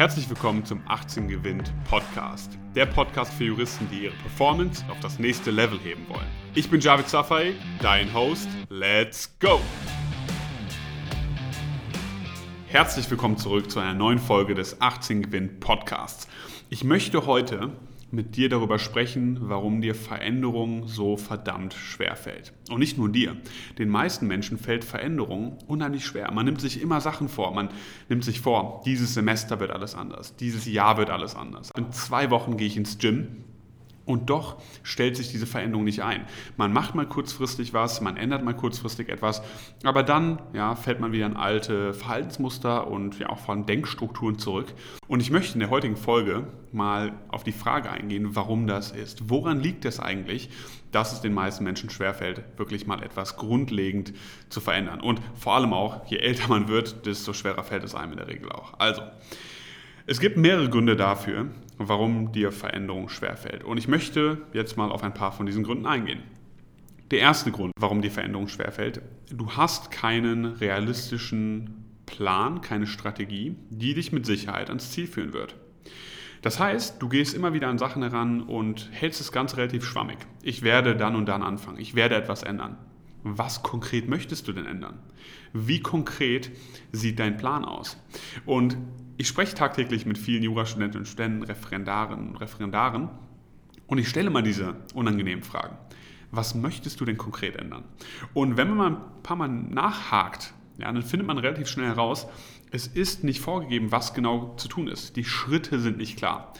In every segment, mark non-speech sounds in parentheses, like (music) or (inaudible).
Herzlich willkommen zum 18 Gewinnt Podcast. Der Podcast für Juristen, die ihre Performance auf das nächste Level heben wollen. Ich bin Javid Safai, dein Host. Let's go! Herzlich willkommen zurück zu einer neuen Folge des 18 Gewinnt Podcasts. Ich möchte heute mit dir darüber sprechen, warum dir Veränderung so verdammt schwer fällt. Und nicht nur dir. Den meisten Menschen fällt Veränderung unheimlich schwer. Man nimmt sich immer Sachen vor. Man nimmt sich vor, dieses Semester wird alles anders. Dieses Jahr wird alles anders. In zwei Wochen gehe ich ins Gym und doch stellt sich diese Veränderung nicht ein. Man macht mal kurzfristig was, man ändert mal kurzfristig etwas, aber dann ja, fällt man wieder in alte Verhaltensmuster und ja auch vor allem Denkstrukturen zurück. Und ich möchte in der heutigen Folge mal auf die Frage eingehen, warum das ist. Woran liegt es eigentlich, dass es den meisten Menschen schwerfällt, wirklich mal etwas grundlegend zu verändern? Und vor allem auch, je älter man wird, desto schwerer fällt es einem in der Regel auch. Also, es gibt mehrere Gründe dafür, warum dir Veränderung schwerfällt. Und ich möchte jetzt mal auf ein paar von diesen Gründen eingehen. Der erste Grund, warum dir Veränderung schwerfällt, du hast keinen realistischen Plan, keine Strategie, die dich mit Sicherheit ans Ziel führen wird. Das heißt, du gehst immer wieder an Sachen heran und hältst das Ganze relativ schwammig. Ich werde dann und dann anfangen. Ich werde etwas ändern. Was konkret möchtest du denn ändern? Wie konkret sieht dein Plan aus? Und ich spreche tagtäglich mit vielen Jurastudenten und Studenten, Referendarinnen und Referendaren und ich stelle mal diese unangenehmen Fragen. Was möchtest du denn konkret ändern? Und wenn man mal ein paar Mal nachhakt, ja, dann findet man relativ schnell heraus, es ist nicht vorgegeben, was genau zu tun ist. Die Schritte sind nicht klar.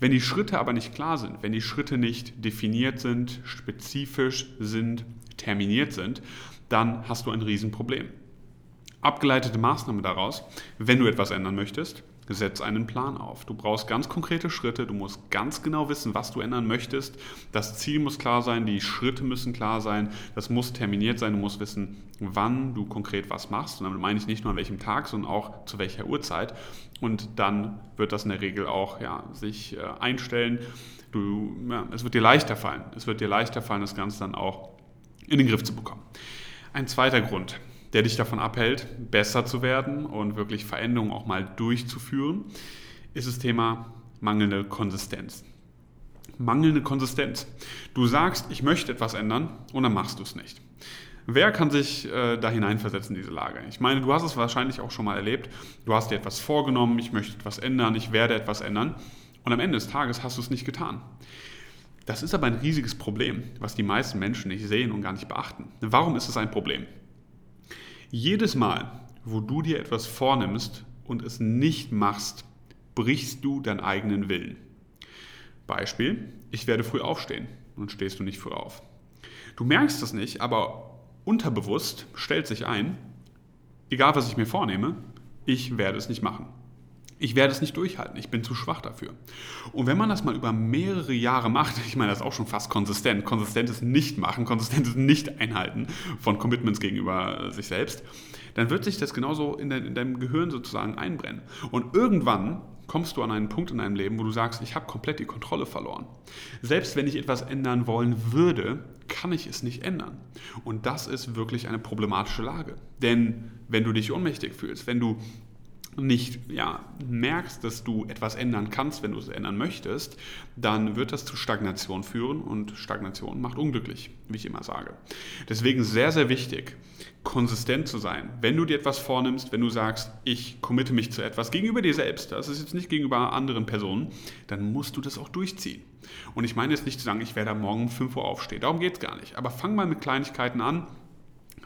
Wenn die Schritte aber nicht klar sind, wenn die Schritte nicht definiert sind, spezifisch sind, terminiert sind, dann hast du ein Riesenproblem. Abgeleitete Maßnahme daraus, wenn du etwas ändern möchtest, setz einen Plan auf. Du brauchst ganz konkrete Schritte, du musst ganz genau wissen, was du ändern möchtest. Das Ziel muss klar sein, die Schritte müssen klar sein, das muss terminiert sein, du musst wissen, wann du konkret was machst. Und damit meine ich nicht nur an welchem Tag, sondern auch zu welcher Uhrzeit. Und dann wird das in der Regel auch ja, sich äh, einstellen. Du, ja, es wird dir leichter fallen. Es wird dir leichter fallen, das Ganze dann auch in den Griff zu bekommen. Ein zweiter Grund, der dich davon abhält, besser zu werden und wirklich Veränderungen auch mal durchzuführen, ist das Thema mangelnde Konsistenz. Mangelnde Konsistenz. Du sagst, ich möchte etwas ändern und dann machst du es nicht. Wer kann sich äh, da hineinversetzen in diese Lage? Ich meine, du hast es wahrscheinlich auch schon mal erlebt. Du hast dir etwas vorgenommen, ich möchte etwas ändern, ich werde etwas ändern. Und am Ende des Tages hast du es nicht getan. Das ist aber ein riesiges Problem, was die meisten Menschen nicht sehen und gar nicht beachten. Warum ist es ein Problem? Jedes Mal, wo du dir etwas vornimmst und es nicht machst, brichst du deinen eigenen Willen. Beispiel, ich werde früh aufstehen und stehst du nicht früh auf. Du merkst das nicht, aber unterbewusst stellt sich ein, egal was ich mir vornehme, ich werde es nicht machen. Ich werde es nicht durchhalten, ich bin zu schwach dafür. Und wenn man das mal über mehrere Jahre macht, (laughs) ich meine, das ist auch schon fast konsistent, konsistentes Nicht-Machen, konsistentes Nicht-Einhalten von Commitments gegenüber sich selbst, dann wird sich das genauso in, de in deinem Gehirn sozusagen einbrennen. Und irgendwann kommst du an einen Punkt in deinem Leben, wo du sagst, ich habe komplett die Kontrolle verloren. Selbst wenn ich etwas ändern wollen würde, kann ich es nicht ändern. Und das ist wirklich eine problematische Lage. Denn wenn du dich ohnmächtig fühlst, wenn du nicht ja, merkst, dass du etwas ändern kannst, wenn du es ändern möchtest, dann wird das zu Stagnation führen und Stagnation macht unglücklich, wie ich immer sage. Deswegen sehr, sehr wichtig, konsistent zu sein. Wenn du dir etwas vornimmst, wenn du sagst, ich committe mich zu etwas gegenüber dir selbst, das ist jetzt nicht gegenüber anderen Personen, dann musst du das auch durchziehen. Und ich meine jetzt nicht zu sagen, ich werde morgen um 5 Uhr aufstehen, darum geht es gar nicht. Aber fang mal mit Kleinigkeiten an,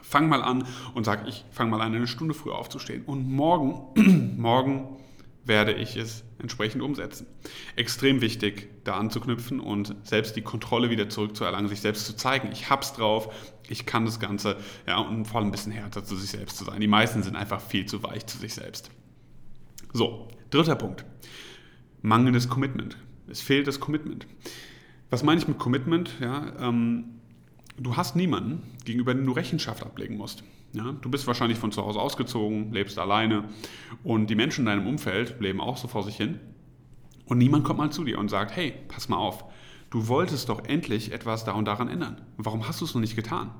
Fang mal an und sag, ich fange mal an, eine Stunde früher aufzustehen. Und morgen, (clears throat) morgen werde ich es entsprechend umsetzen. Extrem wichtig, da anzuknüpfen und selbst die Kontrolle wieder zurückzuerlangen, sich selbst zu zeigen, ich hab's drauf, ich kann das Ganze, ja, und vor allem ein bisschen härter zu sich selbst zu sein. Die meisten sind einfach viel zu weich zu sich selbst. So, dritter Punkt. Mangelndes Commitment. Es fehlt das Commitment. Was meine ich mit Commitment? Ja, ähm, du hast niemanden, gegenüber dem du Rechenschaft ablegen musst. Ja, du bist wahrscheinlich von zu Hause ausgezogen, lebst alleine und die Menschen in deinem Umfeld leben auch so vor sich hin. Und niemand kommt mal zu dir und sagt, hey, pass mal auf, du wolltest doch endlich etwas da und daran ändern. Warum hast du es noch nicht getan?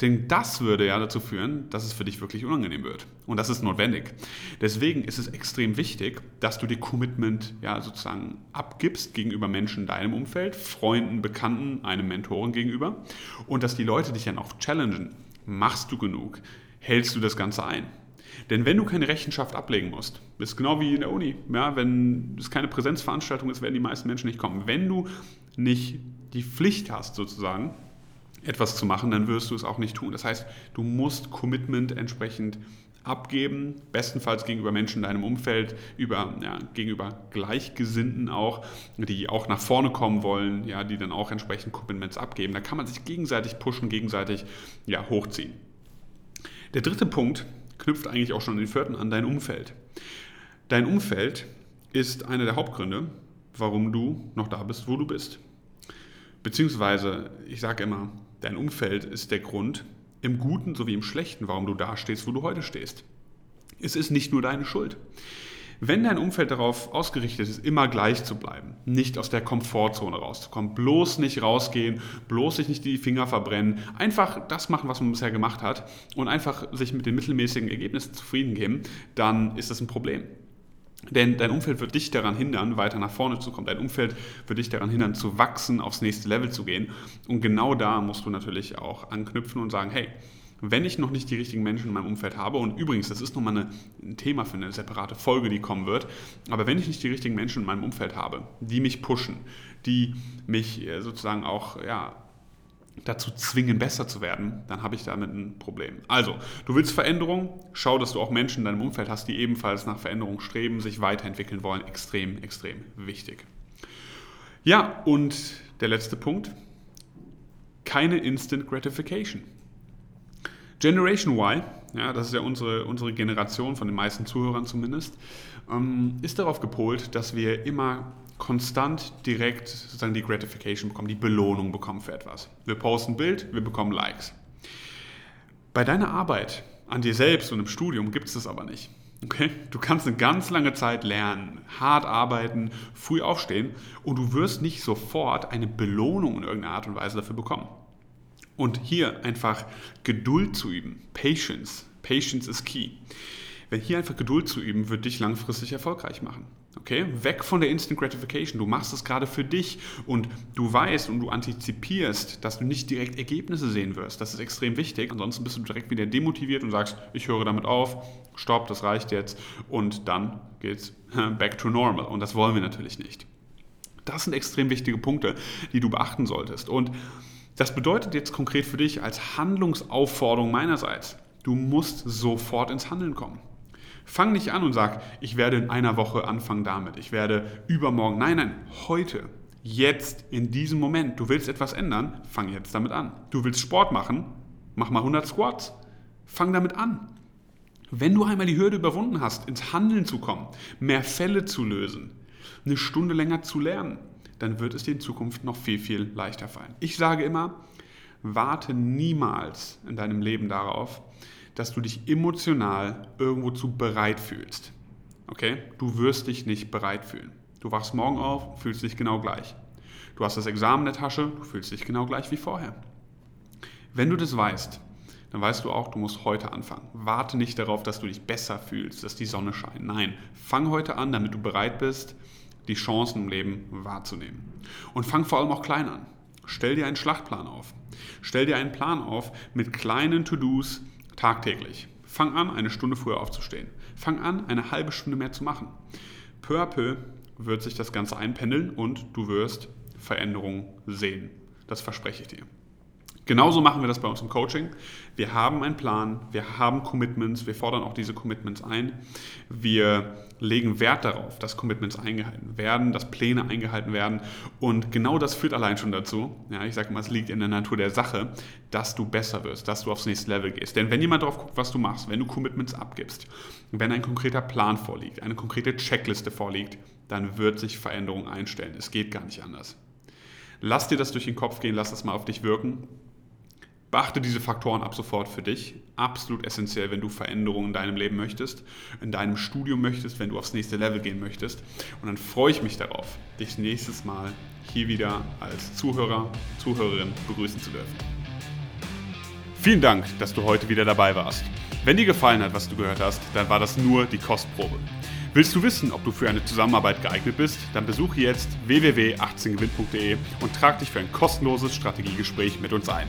Denn das würde ja dazu führen, dass es für dich wirklich unangenehm wird. Und das ist notwendig. Deswegen ist es extrem wichtig, dass du dir Commitment ja sozusagen abgibst gegenüber Menschen in deinem Umfeld, Freunden, Bekannten, einem Mentoren gegenüber und dass die Leute dich dann auch challengen. Machst du genug? Hältst du das Ganze ein? Denn wenn du keine Rechenschaft ablegen musst, ist genau wie in der Uni, ja, wenn es keine Präsenzveranstaltung ist, werden die meisten Menschen nicht kommen. Wenn du nicht die Pflicht hast, sozusagen, etwas zu machen, dann wirst du es auch nicht tun. Das heißt, du musst Commitment entsprechend abgeben, bestenfalls gegenüber Menschen in deinem Umfeld, über, ja, gegenüber Gleichgesinnten auch, die auch nach vorne kommen wollen, ja, die dann auch entsprechend Commitments abgeben. Da kann man sich gegenseitig pushen, gegenseitig ja, hochziehen. Der dritte Punkt knüpft eigentlich auch schon den vierten an, dein Umfeld. Dein Umfeld ist einer der Hauptgründe, warum du noch da bist, wo du bist. Beziehungsweise, ich sage immer, dein Umfeld ist der Grund, im Guten sowie im Schlechten, warum du da stehst, wo du heute stehst. Es ist nicht nur deine Schuld. Wenn dein Umfeld darauf ausgerichtet ist, immer gleich zu bleiben, nicht aus der Komfortzone rauszukommen, bloß nicht rausgehen, bloß sich nicht die Finger verbrennen, einfach das machen, was man bisher gemacht hat und einfach sich mit den mittelmäßigen Ergebnissen zufrieden geben, dann ist das ein Problem. Denn dein Umfeld wird dich daran hindern, weiter nach vorne zu kommen. Dein Umfeld wird dich daran hindern, zu wachsen, aufs nächste Level zu gehen. Und genau da musst du natürlich auch anknüpfen und sagen, hey, wenn ich noch nicht die richtigen Menschen in meinem Umfeld habe, und übrigens, das ist nochmal ein Thema für eine separate Folge, die kommen wird, aber wenn ich nicht die richtigen Menschen in meinem Umfeld habe, die mich pushen, die mich äh, sozusagen auch ja, dazu zwingen, besser zu werden, dann habe ich damit ein Problem. Also, du willst Veränderung, schau, dass du auch Menschen in deinem Umfeld hast, die ebenfalls nach Veränderung streben, sich weiterentwickeln wollen. Extrem, extrem wichtig. Ja, und der letzte Punkt, keine Instant Gratification. Generation Y, ja, das ist ja unsere, unsere Generation von den meisten Zuhörern zumindest, ähm, ist darauf gepolt, dass wir immer konstant direkt sozusagen die Gratification bekommen, die Belohnung bekommen für etwas. Wir posten ein Bild, wir bekommen Likes. Bei deiner Arbeit an dir selbst und im Studium gibt es das aber nicht. Okay? Du kannst eine ganz lange Zeit lernen, hart arbeiten, früh aufstehen und du wirst nicht sofort eine Belohnung in irgendeiner Art und Weise dafür bekommen. Und hier einfach Geduld zu üben, Patience. Patience is key. Wenn hier einfach Geduld zu üben, wird dich langfristig erfolgreich machen. Okay, weg von der Instant Gratification. Du machst es gerade für dich und du weißt und du antizipierst, dass du nicht direkt Ergebnisse sehen wirst. Das ist extrem wichtig. Ansonsten bist du direkt wieder demotiviert und sagst, ich höre damit auf, stopp, das reicht jetzt und dann geht's back to normal. Und das wollen wir natürlich nicht. Das sind extrem wichtige Punkte, die du beachten solltest. Und das bedeutet jetzt konkret für dich als Handlungsaufforderung meinerseits, du musst sofort ins Handeln kommen. Fang nicht an und sag, ich werde in einer Woche anfangen damit, ich werde übermorgen. Nein, nein, heute, jetzt, in diesem Moment. Du willst etwas ändern, fang jetzt damit an. Du willst Sport machen, mach mal 100 Squats. Fang damit an. Wenn du einmal die Hürde überwunden hast, ins Handeln zu kommen, mehr Fälle zu lösen, eine Stunde länger zu lernen, dann wird es dir in Zukunft noch viel, viel leichter fallen. Ich sage immer, warte niemals in deinem Leben darauf, dass du dich emotional irgendwo zu bereit fühlst. Okay? Du wirst dich nicht bereit fühlen. Du wachst morgen auf, fühlst dich genau gleich. Du hast das Examen in der Tasche, du fühlst dich genau gleich wie vorher. Wenn du das weißt, dann weißt du auch, du musst heute anfangen. Warte nicht darauf, dass du dich besser fühlst, dass die Sonne scheint. Nein, fang heute an, damit du bereit bist, die Chancen im Leben wahrzunehmen. Und fang vor allem auch klein an. Stell dir einen Schlachtplan auf. Stell dir einen Plan auf mit kleinen To-Dos, Tagtäglich. Fang an, eine Stunde früher aufzustehen. Fang an, eine halbe Stunde mehr zu machen. Peu à peu wird sich das Ganze einpendeln und du wirst Veränderungen sehen. Das verspreche ich dir. Genauso machen wir das bei uns im Coaching. Wir haben einen Plan, wir haben Commitments, wir fordern auch diese Commitments ein. Wir legen Wert darauf, dass Commitments eingehalten werden, dass Pläne eingehalten werden. Und genau das führt allein schon dazu, ja, ich sage mal, es liegt in der Natur der Sache, dass du besser wirst, dass du aufs nächste Level gehst. Denn wenn jemand darauf guckt, was du machst, wenn du Commitments abgibst, wenn ein konkreter Plan vorliegt, eine konkrete Checkliste vorliegt, dann wird sich Veränderung einstellen. Es geht gar nicht anders. Lass dir das durch den Kopf gehen, lass das mal auf dich wirken Beachte diese Faktoren ab sofort für dich. Absolut essentiell, wenn du Veränderungen in deinem Leben möchtest, in deinem Studium möchtest, wenn du aufs nächste Level gehen möchtest. Und dann freue ich mich darauf, dich nächstes Mal hier wieder als Zuhörer, Zuhörerin begrüßen zu dürfen. Vielen Dank, dass du heute wieder dabei warst. Wenn dir gefallen hat, was du gehört hast, dann war das nur die Kostprobe. Willst du wissen, ob du für eine Zusammenarbeit geeignet bist? Dann besuche jetzt www.18gewinn.de und trag dich für ein kostenloses Strategiegespräch mit uns ein.